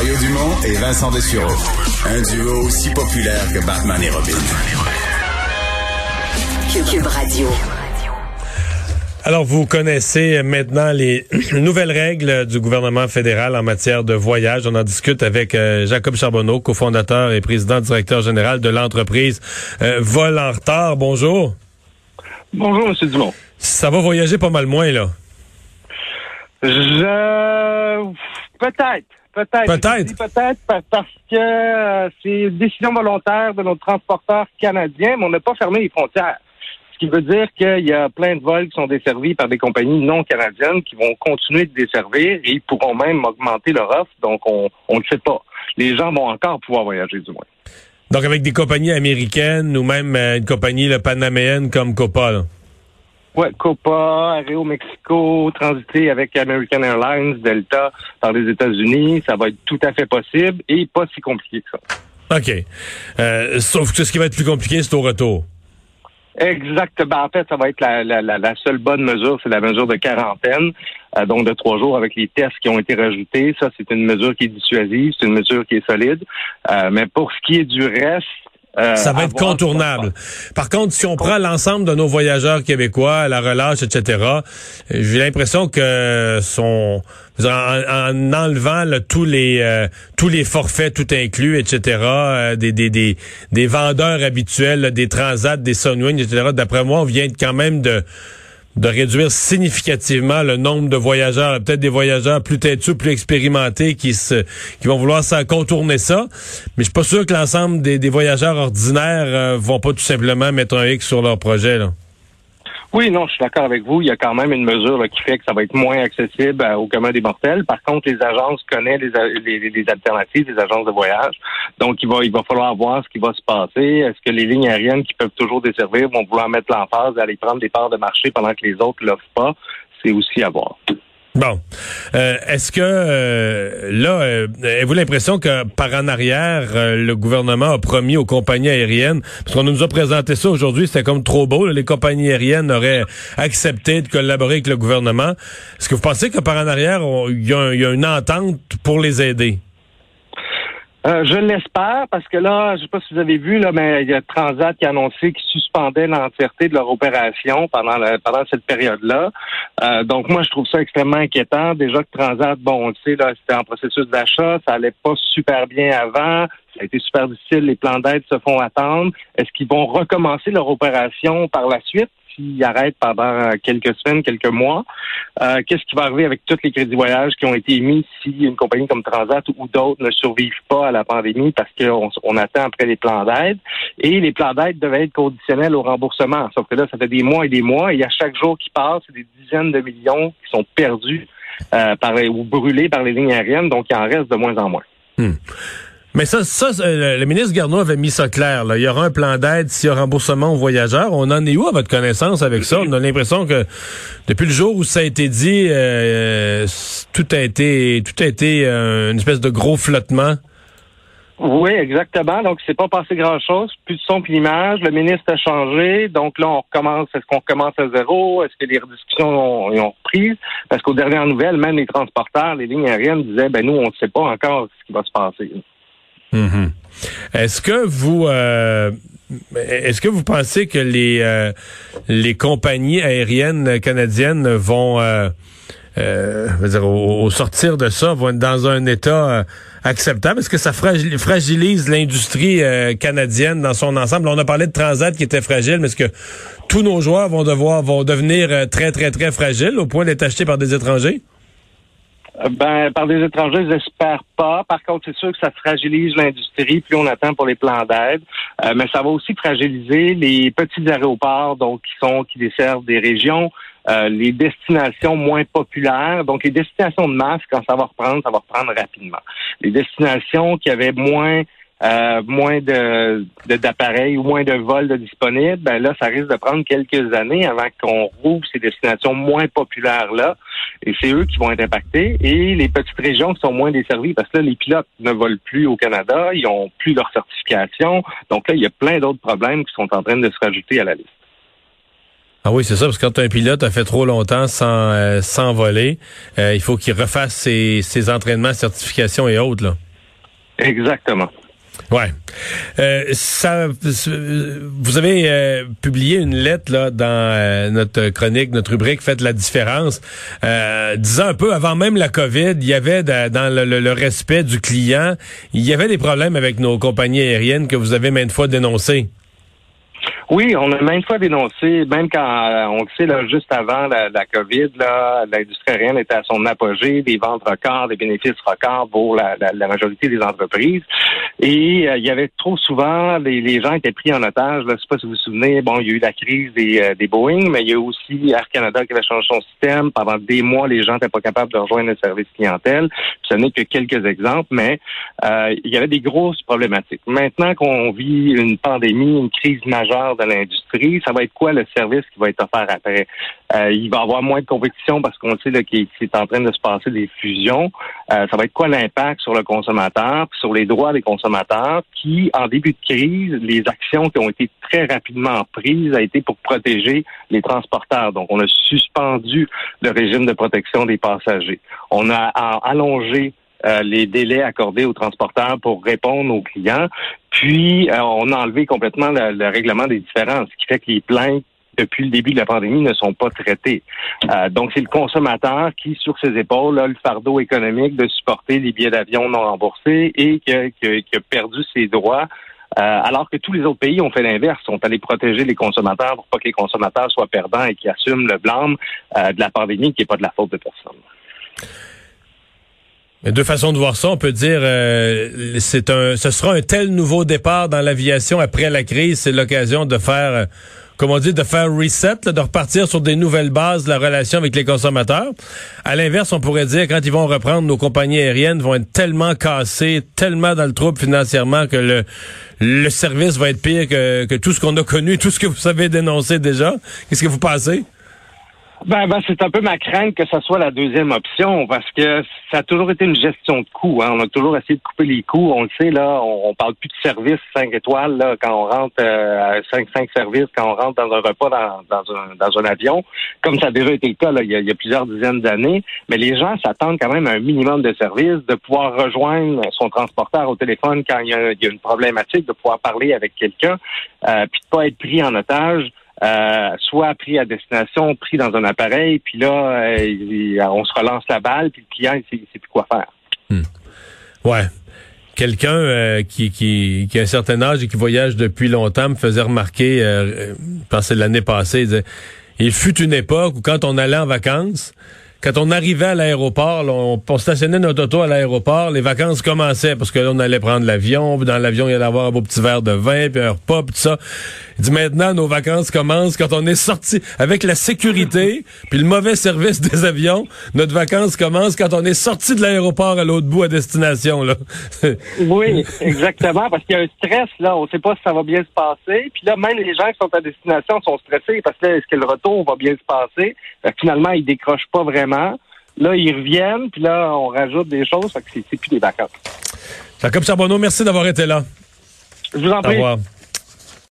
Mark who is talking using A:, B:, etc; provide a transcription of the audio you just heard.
A: Mario Dumont et Vincent Dessureau. Un duo aussi populaire que Batman et Robin.
B: Cube Radio.
C: Alors, vous connaissez maintenant les nouvelles règles du gouvernement fédéral en matière de voyage. On en discute avec euh, Jacob Charbonneau, cofondateur et président directeur général de l'entreprise euh, Vol en retard. Bonjour.
D: Bonjour, M. Dumont.
C: Ça va voyager pas mal moins, là.
D: Je... Peut-être. Peut-être.
C: Peut-être.
D: Peut-être parce que euh, c'est une décision volontaire de nos transporteurs canadiens, mais on n'a pas fermé les frontières. Ce qui veut dire qu'il y a plein de vols qui sont desservis par des compagnies non canadiennes qui vont continuer de desservir et ils pourront même augmenter leur offre. Donc, on ne le sait pas. Les gens vont encore pouvoir voyager, du moins.
C: Donc, avec des compagnies américaines ou même euh, une compagnie panaméenne comme Copa, là.
D: Oui, Copa, Aero Mexico, transiter avec American Airlines, Delta par les États-Unis, ça va être tout à fait possible et pas si compliqué que
C: ça. OK. Euh, sauf que ce qui va être plus compliqué, c'est au retour.
D: Exactement. En fait, ça va être la, la, la seule bonne mesure, c'est la mesure de quarantaine, euh, donc de trois jours avec les tests qui ont été rajoutés. Ça, c'est une mesure qui est dissuasive, c'est une mesure qui est solide. Euh, mais pour ce qui est du reste,
C: euh, ça va être contournable. Par contre, si on prend l'ensemble de nos voyageurs québécois, la relâche, etc., j'ai l'impression que son en, enlevant tous les euh, tous les forfaits tout inclus, etc., euh, des, des, des, des vendeurs habituels, des transats, des Sunwing, etc., d'après moi, on vient quand même de de réduire significativement le nombre de voyageurs, peut-être des voyageurs plus têtus, plus expérimentés qui se vont vouloir ça contourner ça. Mais je suis pas sûr que l'ensemble des, des, voyageurs ordinaires euh, vont pas tout simplement mettre un X sur leur projet. Là.
D: Oui, non, je suis d'accord avec vous. Il y a quand même une mesure qui fait que ça va être moins accessible au commun des mortels. Par contre, les agences connaissent les, les, alternatives, les agences de voyage. Donc, il va, il va falloir voir ce qui va se passer. Est-ce que les lignes aériennes qui peuvent toujours desservir vont vouloir mettre l'emphase d'aller prendre des parts de marché pendant que les autres l'offrent pas? C'est aussi à voir.
C: Bon. Euh, est-ce que euh, là, euh, avez-vous l'impression que par en arrière, le gouvernement a promis aux compagnies aériennes, parce qu'on nous a présenté ça aujourd'hui, c'était comme trop beau, les compagnies aériennes auraient accepté de collaborer avec le gouvernement. Est-ce que vous pensez que par en arrière, il y, a une entente pour les aider?
D: Euh, je l'espère parce que là, je sais pas si vous avez vu là, mais il y a Transat qui a annoncé qu'ils suspendaient l'entièreté de leur opération pendant pendant cette période-là. Euh, donc moi, je trouve ça extrêmement inquiétant. Déjà que Transat, bon, on le là, c'était en processus d'achat, ça allait pas super bien avant. Ça a été super difficile. Les plans d'aide se font attendre. Est-ce qu'ils vont recommencer leur opération par la suite? S'il arrête pendant quelques semaines, quelques mois, euh, qu'est-ce qui va arriver avec tous les crédits voyages qui ont été émis si une compagnie comme Transat ou d'autres ne survivent pas à la pandémie parce qu'on on attend après les plans d'aide? Et les plans d'aide devaient être conditionnels au remboursement. Sauf que là, ça fait des mois et des mois et à chaque jour qui passe, c'est des dizaines de millions qui sont perdus euh, ou brûlés par les lignes aériennes. Donc, il en reste de moins en moins.
C: Hmm. Mais ça, ça le ministre Garneau avait mis ça clair. Là. Il y aura un plan d'aide s'il y a remboursement aux voyageurs. On en est où à votre connaissance avec ça? On a l'impression que depuis le jour où ça a été dit, euh, tout a été tout a été euh, une espèce de gros flottement.
D: Oui, exactement. Donc, c'est pas passé grand-chose. Plus de son, plus d'image. Le ministre a changé. Donc là, on recommence. Est-ce qu'on recommence à zéro? Est-ce que les rediscussions ont, ont? Parce qu'aux dernières nouvelles, même les transporteurs, les lignes aériennes disaient, ben nous, on ne sait pas encore ce qui va se passer.
C: Mhm. Est-ce que vous euh, est-ce que vous pensez que les euh, les compagnies aériennes canadiennes vont euh, dire, au, sortir de ça vont être dans un état acceptable? Est-ce que ça fragilise l'industrie canadienne dans son ensemble? On a parlé de Transat qui était fragile, mais est-ce que tous nos joueurs vont devoir vont devenir très très très fragiles au point d'être achetés par des étrangers?
D: Ben, par des étrangers, j'espère pas. Par contre, c'est sûr que ça fragilise l'industrie, plus on attend pour les plans d'aide. Euh, mais ça va aussi fragiliser les petits aéroports, donc qui sont qui desservent des régions, euh, les destinations moins populaires. Donc, les destinations de masse, quand ça va reprendre, ça va reprendre rapidement. Les destinations qui avaient moins euh, moins de d'appareils ou moins de vols de disponibles, ben là, ça risque de prendre quelques années avant qu'on rouvre ces destinations moins populaires là. Et c'est eux qui vont être impactés. Et les petites régions qui sont moins desservies, parce que là, les pilotes ne volent plus au Canada, ils ont plus leur certification. Donc là, il y a plein d'autres problèmes qui sont en train de se rajouter à la liste.
C: Ah oui, c'est ça, parce que quand un pilote a fait trop longtemps sans, euh, sans voler, euh, il faut qu'il refasse ses, ses entraînements, certifications et autres. Là.
D: Exactement.
C: Ouais. Euh, ça, vous avez euh, publié une lettre là dans euh, notre chronique, notre rubrique Faites la différence, disant un peu avant même la COVID, il y avait dans le, respect du client, il y avait des problèmes avec nos compagnies aériennes que vous avez maintes fois dénoncés.
D: Oui, on a maintes fois dénoncé, même quand euh, on le sait, là, juste avant la, la COVID, l'industrie aérienne était à son apogée, des ventes records, des bénéfices records pour la, la, majorité des entreprises. Et euh, il y avait trop souvent, les, les, gens étaient pris en otage. Je sais pas si vous vous souvenez, bon, il y a eu la crise des, euh, des Boeing, mais il y a aussi Air Canada qui avait changé son système. Pendant des mois, les gens n'étaient pas capables de rejoindre le service clientèle. ce n'est que quelques exemples, mais il y avait des grosses problématiques. Maintenant qu'on vit une pandémie, une crise majeure de l'industrie, ça va être quoi le service qui va être offert après? Euh, il va y avoir moins de compétition parce qu'on sait qu'il est en train de se passer des fusions. Euh, ça va être quoi l'impact sur le consommateur, sur les droits des consommateurs qui, en début de crise, les actions qui ont été très rapidement prises a été pour protéger les transporteurs. Donc, on a suspendu le régime de protection des passagers. On a allongé euh, les délais accordés aux transporteurs pour répondre aux clients. Puis, euh, on a enlevé complètement le, règlement des différences, ce qui fait que les plaintes depuis le début de la pandémie ne sont pas traitées. Euh, donc, c'est le consommateur qui, sur ses épaules, a le fardeau économique de supporter les billets d'avion non remboursés et qui a, perdu ses droits alors que tous les autres pays ont fait l'inverse, sont allés protéger les consommateurs pour pas que les consommateurs soient perdants et qui assument le blâme de la pandémie qui n'est pas de la faute de personne.
C: Deux façons de voir ça. On peut dire euh, c'est un ce sera un tel nouveau départ dans l'aviation après la crise. C'est l'occasion de faire, euh, comme on dit, de faire reset, de repartir sur des nouvelles bases de la relation avec les consommateurs. À l'inverse, on pourrait dire quand ils vont reprendre, nos compagnies aériennes vont être tellement cassées, tellement dans le trouble financièrement que le le service va être pire que, que tout ce qu'on a connu, tout ce que vous savez dénoncer déjà. Qu'est-ce que vous pensez?
D: Ben, ben c'est un peu ma crainte que ce soit la deuxième option parce que ça a toujours été une gestion de coûts. Hein. On a toujours essayé de couper les coûts. On le sait, là, on, parle plus de services cinq étoiles là, quand on rentre euh, cinq, cinq services quand on rentre dans un repas dans, dans, un, dans un avion, comme ça a déjà été le cas là, il, y a, plusieurs dizaines d'années. Mais les gens s'attendent quand même à un minimum de services, de pouvoir rejoindre son transporteur au téléphone quand il y a, il y a une problématique, de pouvoir parler avec quelqu'un, euh, puis de pas être pris en otage. Euh, soit pris à destination, pris dans un appareil, puis là, euh, on se relance la balle, puis le client, il sait, plus quoi faire.
C: Hmm. Ouais. Quelqu'un euh, qui, qui, qui, a un certain âge et qui voyage depuis longtemps me faisait remarquer, je pense l'année passée, il disait, il fut une époque où quand on allait en vacances, quand on arrivait à l'aéroport, on, stationnait notre auto à l'aéroport, les vacances commençaient parce que là, on allait prendre l'avion, puis dans l'avion, il y allait avoir un beau petit verre de vin, puis un repas, puis tout ça. Il dit maintenant, nos vacances commencent quand on est sorti avec la sécurité, puis le mauvais service des avions. Notre vacances commencent quand on est sorti de l'aéroport à l'autre bout à destination. Là.
D: oui, exactement, parce qu'il y a un stress là. On ne sait pas si ça va bien se passer. Puis là, même les gens qui sont à destination sont stressés parce que est-ce que le retour va bien se passer? Finalement, ils décrochent pas vraiment Là, ils reviennent, puis là, on rajoute des choses, fait que c'est plus des vacances.
C: Jacob Charbonneau, merci d'avoir été là.
D: Je vous en prie. Au revoir.